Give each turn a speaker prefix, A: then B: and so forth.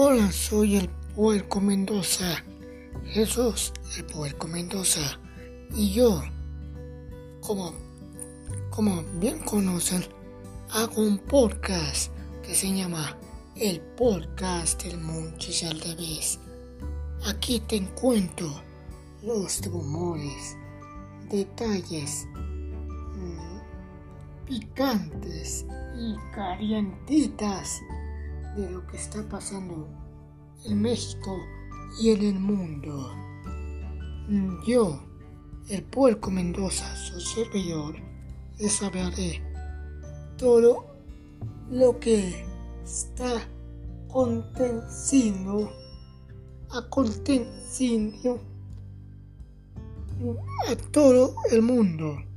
A: Hola, soy el Puerco Mendoza. Jesús, el Puerco Mendoza. Y yo, como, como bien conocen, hago un podcast que se llama El Podcast del Monchillal de Vez. Aquí te encuentro los rumores, detalles mm, picantes y calientitas de lo que está pasando en México y en el mundo. Yo, el puerco Mendoza, su servidor, les hablaré todo lo que está aconteciendo, aconteciendo a todo el mundo.